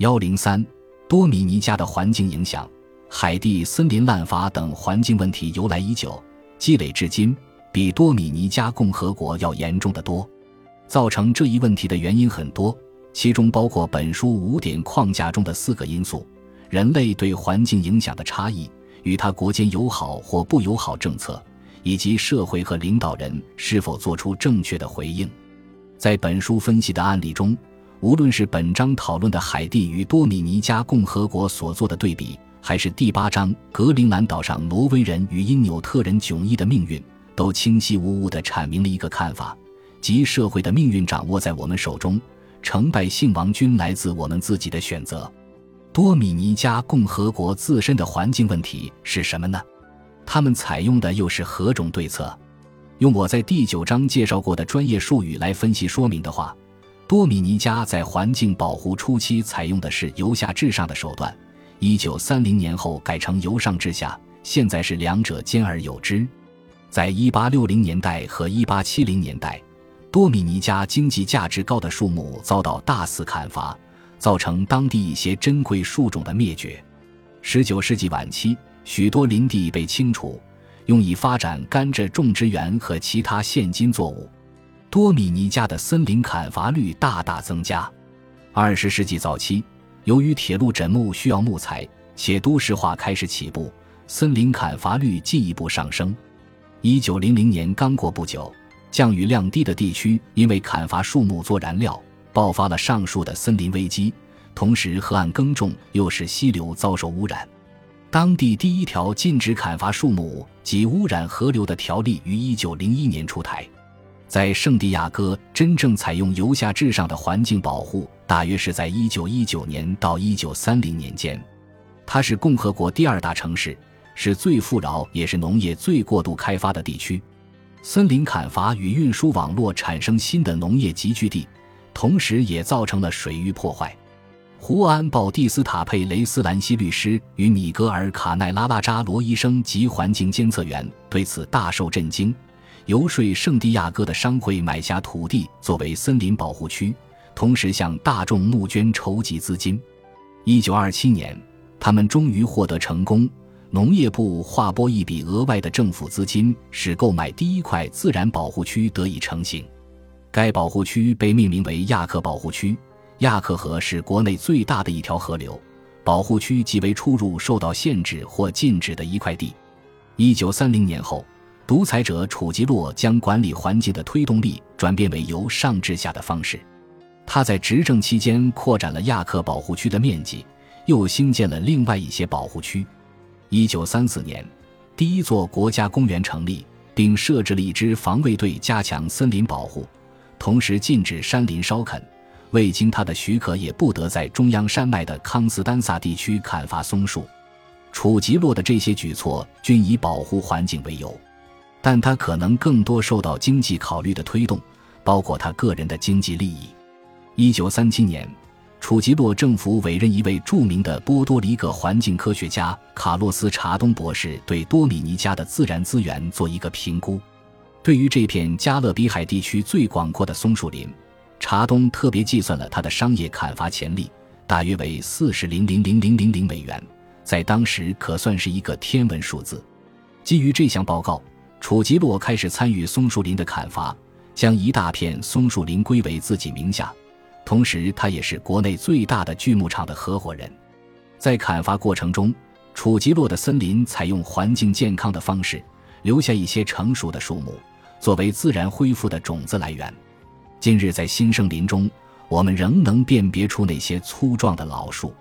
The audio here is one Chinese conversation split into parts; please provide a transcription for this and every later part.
幺零三，多米尼加的环境影响，海地森林滥伐等环境问题由来已久，积累至今，比多米尼加共和国要严重的多。造成这一问题的原因很多，其中包括本书五点框架中的四个因素：人类对环境影响的差异，与他国间友好或不友好政策，以及社会和领导人是否做出正确的回应。在本书分析的案例中。无论是本章讨论的海地与多米尼加共和国所做的对比，还是第八章格陵兰岛上挪威人与因纽特人迥异的命运，都清晰无误地阐明了一个看法：即社会的命运掌握在我们手中，成败兴亡均来自我们自己的选择。多米尼加共和国自身的环境问题是什么呢？他们采用的又是何种对策？用我在第九章介绍过的专业术语来分析说明的话。多米尼加在环境保护初期采用的是由下至上的手段，一九三零年后改成由上至下，现在是两者兼而有之。在一八六零年代和一八七零年代，多米尼加经济价值高的树木遭到大肆砍伐，造成当地一些珍贵树种的灭绝。十九世纪晚期，许多林地被清除，用以发展甘蔗种植园和其他现金作物。多米尼加的森林砍伐率大大增加。二十世纪早期，由于铁路枕木需要木材，且都市化开始起步，森林砍伐率进一步上升。一九零零年刚过不久，降雨量低的地区因为砍伐树木做燃料，爆发了上述的森林危机。同时，河岸耕种又使溪流遭受污染。当地第一条禁止砍伐树木及污染河流的条例于一九零一年出台。在圣地亚哥真正采用由下至上的环境保护，大约是在1919年到1930年间。它是共和国第二大城市，是最富饶也是农业最过度开发的地区。森林砍伐与运输网络产生新的农业集聚地，同时也造成了水域破坏。胡安·鲍蒂斯塔·佩雷斯兰西律师与米格尔·卡奈拉拉扎罗医生及环境监测员对此大受震惊。游说圣地亚哥的商会买下土地作为森林保护区，同时向大众募捐筹集资金。一九二七年，他们终于获得成功。农业部划拨一笔额外的政府资金，使购买第一块自然保护区得以成型。该保护区被命名为亚克保护区。亚克河是国内最大的一条河流，保护区即为出入受到限制或禁止的一块地。一九三零年后。独裁者楚吉洛将管理环境的推动力转变为由上至下的方式。他在执政期间扩展了亚克保护区的面积，又兴建了另外一些保护区。一九三四年，第一座国家公园成立，并设置了一支防卫队，加强森林保护，同时禁止山林烧垦。未经他的许可，也不得在中央山脉的康斯丹萨地区砍伐松树。楚吉洛的这些举措均以保护环境为由。但他可能更多受到经济考虑的推动，包括他个人的经济利益。一九三七年，楚吉洛政府委任一位著名的波多黎各环境科学家卡洛斯·查东博士对多米尼加的自然资源做一个评估。对于这片加勒比海地区最广阔的松树林，查东特别计算了它的商业砍伐潜力，大约为四十零零零零零零美元，在当时可算是一个天文数字。基于这项报告。楚吉洛开始参与松树林的砍伐，将一大片松树林归为自己名下。同时，他也是国内最大的锯木厂的合伙人。在砍伐过程中，楚吉洛的森林采用环境健康的方式，留下一些成熟的树木，作为自然恢复的种子来源。今日在新生林中，我们仍能辨别出那些粗壮的老树。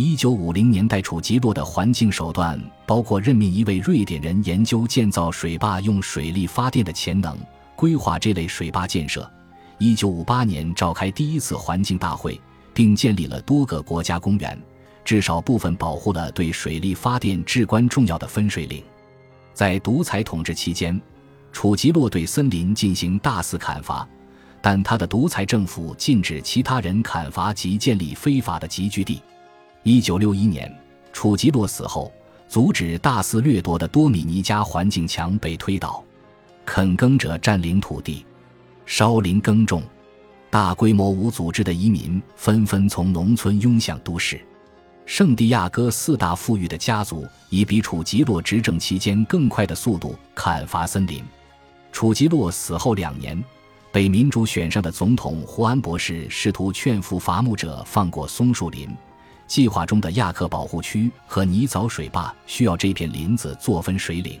一九五零年代楚吉洛的环境手段包括任命一位瑞典人研究建造水坝用水力发电的潜能，规划这类水坝建设。一九五八年召开第一次环境大会，并建立了多个国家公园，至少部分保护了对水力发电至关重要的分水岭。在独裁统治期间，楚吉洛对森林进行大肆砍伐，但他的独裁政府禁止其他人砍伐及建立非法的集聚地。一九六一年，楚吉洛死后，阻止大肆掠夺的多米尼加环境墙被推倒，垦耕者占领土地，烧林耕种。大规模无组织的移民纷纷从农村涌向都市。圣地亚哥四大富裕的家族以比楚吉洛执政期间更快的速度砍伐森林。楚吉洛死后两年，被民主选上的总统胡安博士试图劝服伐木者放过松树林。计划中的亚克保护区和泥沼水坝需要这片林子做分水岭，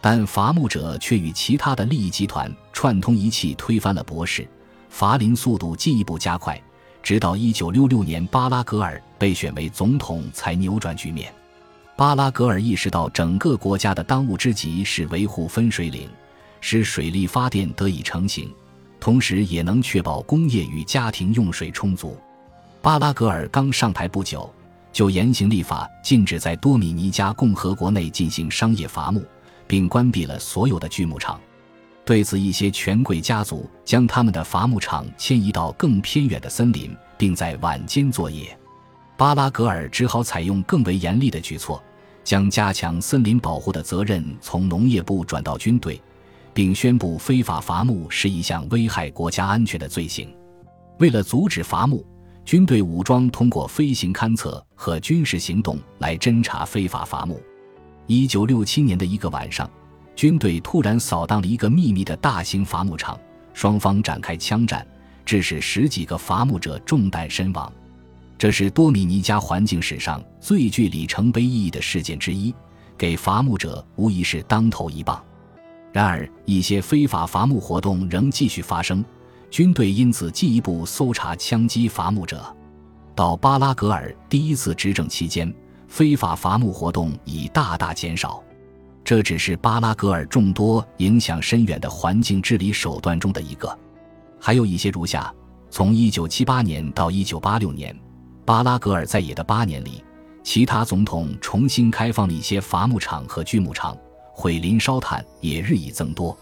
但伐木者却与其他的利益集团串通一气，推翻了博士。伐林速度进一步加快。直到一九六六年，巴拉格尔被选为总统，才扭转局面。巴拉格尔意识到，整个国家的当务之急是维护分水岭，使水力发电得以成型，同时也能确保工业与家庭用水充足。巴拉格尔刚上台不久，就严刑立法，禁止在多米尼加共和国内进行商业伐木，并关闭了所有的锯木厂。对此，一些权贵家族将他们的伐木厂迁移到更偏远的森林，并在晚间作业。巴拉格尔只好采用更为严厉的举措，将加强森林保护的责任从农业部转到军队，并宣布非法伐木是一项危害国家安全的罪行。为了阻止伐木，军队武装通过飞行勘测和军事行动来侦查非法伐木。一九六七年的一个晚上。军队突然扫荡了一个秘密的大型伐木场，双方展开枪战，致使十几个伐木者中弹身亡。这是多米尼加环境史上最具里程碑意义的事件之一，给伐木者无疑是当头一棒。然而，一些非法伐木活动仍继续发生，军队因此进一步搜查枪击伐木者。到巴拉格尔第一次执政期间，非法伐木活动已大大减少。这只是巴拉格尔众多影响深远的环境治理手段中的一个，还有一些如下：从1978年到1986年，巴拉格尔在野的八年里，其他总统重新开放了一些伐木场和锯木厂，毁林烧炭也日益增多。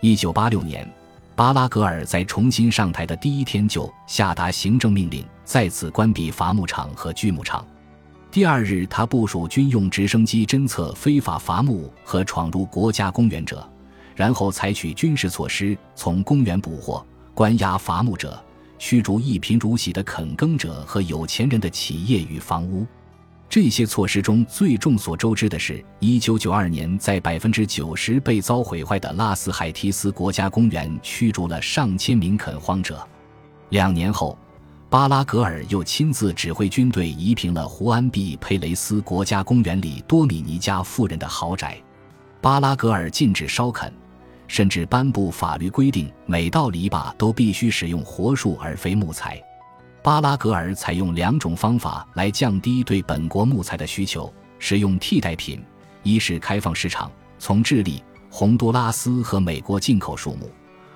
1986年，巴拉格尔在重新上台的第一天就下达行政命令，再次关闭伐木场和锯木厂。第二日，他部署军用直升机侦测非法伐木和闯入国家公园者，然后采取军事措施，从公园捕获、关押伐木者，驱逐一贫如洗的垦耕者和有钱人的企业与房屋。这些措施中最众所周知的是1992年在百分之九十被遭毁坏的拉斯海提斯国家公园驱逐了上千名垦荒者。两年后。巴拉格尔又亲自指挥军队夷平了胡安毕佩雷斯国家公园里多米尼加富人的豪宅。巴拉格尔禁止烧垦，甚至颁布法律规定，每道篱笆都必须使用活树而非木材。巴拉格尔采用两种方法来降低对本国木材的需求：使用替代品，一是开放市场，从智利、洪都拉斯和美国进口树木；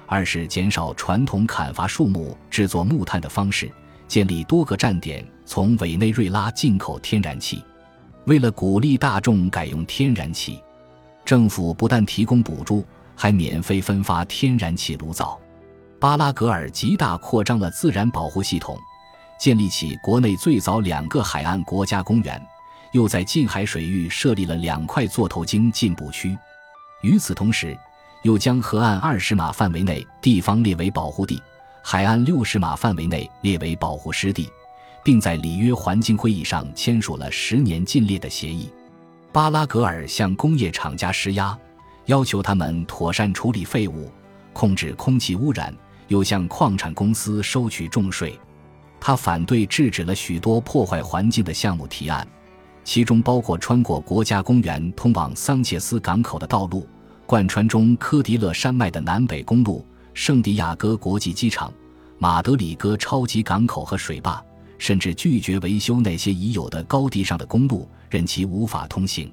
二是减少传统砍伐树木制作木炭的方式。建立多个站点，从委内瑞拉进口天然气。为了鼓励大众改用天然气，政府不但提供补助，还免费分发天然气炉灶。巴拉格尔极大扩张了自然保护系统，建立起国内最早两个海岸国家公园，又在近海水域设立了两块座头鲸进捕区。与此同时，又将河岸二十码范围内地方列为保护地。海岸六十码范围内列为保护湿地，并在里约环境会议上签署了十年禁猎的协议。巴拉格尔向工业厂家施压，要求他们妥善处理废物，控制空气污染，又向矿产公司收取重税。他反对制止了许多破坏环境的项目提案，其中包括穿过国家公园通往桑切斯港口的道路，贯穿中科迪勒山脉的南北公路。圣地亚哥国际机场、马德里哥超级港口和水坝，甚至拒绝维修那些已有的高地上的公路，任其无法通行。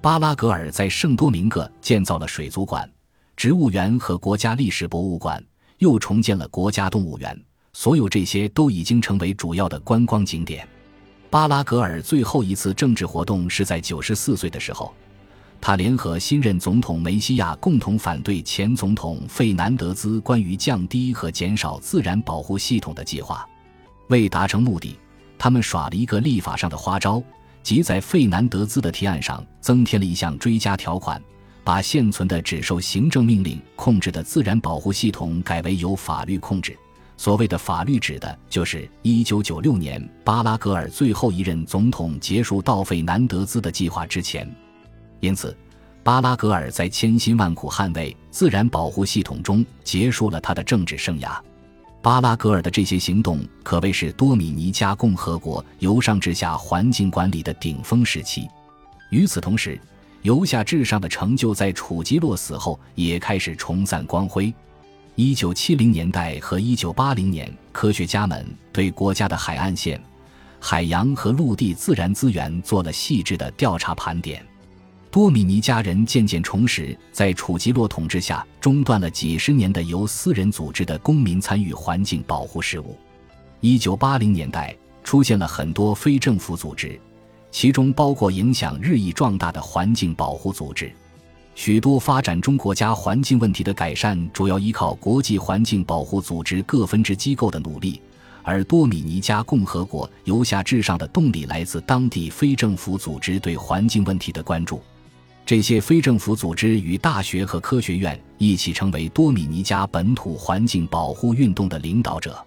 巴拉格尔在圣多明各建造了水族馆、植物园和国家历史博物馆，又重建了国家动物园。所有这些都已经成为主要的观光景点。巴拉格尔最后一次政治活动是在九十四岁的时候。他联合新任总统梅西亚共同反对前总统费南德兹关于降低和减少自然保护系统的计划。为达成目的，他们耍了一个立法上的花招，即在费南德兹的提案上增添了一项追加条款，把现存的只受行政命令控制的自然保护系统改为由法律控制，所谓的法律指的就是1996年巴拉格尔最后一任总统结束到费南德兹的计划之前。因此，巴拉格尔在千辛万苦捍卫自然保护系统中结束了他的政治生涯。巴拉格尔的这些行动可谓是多米尼加共和国由上至下环境管理的顶峰时期。与此同时，由下至上的成就在楚吉洛死后也开始重散光辉。一九七零年代和一九八零年，科学家们对国家的海岸线、海洋和陆地自然资源做了细致的调查盘点。多米尼加人渐渐重拾在楚吉洛统治下中断了几十年的由私人组织的公民参与环境保护事务。一九八零年代出现了很多非政府组织，其中包括影响日益壮大的环境保护组织。许多发展中国家环境问题的改善主要依靠国际环境保护组织各分支机构的努力，而多米尼加共和国由下至上的动力来自当地非政府组织对环境问题的关注。这些非政府组织与大学和科学院一起成为多米尼加本土环境保护运动的领导者。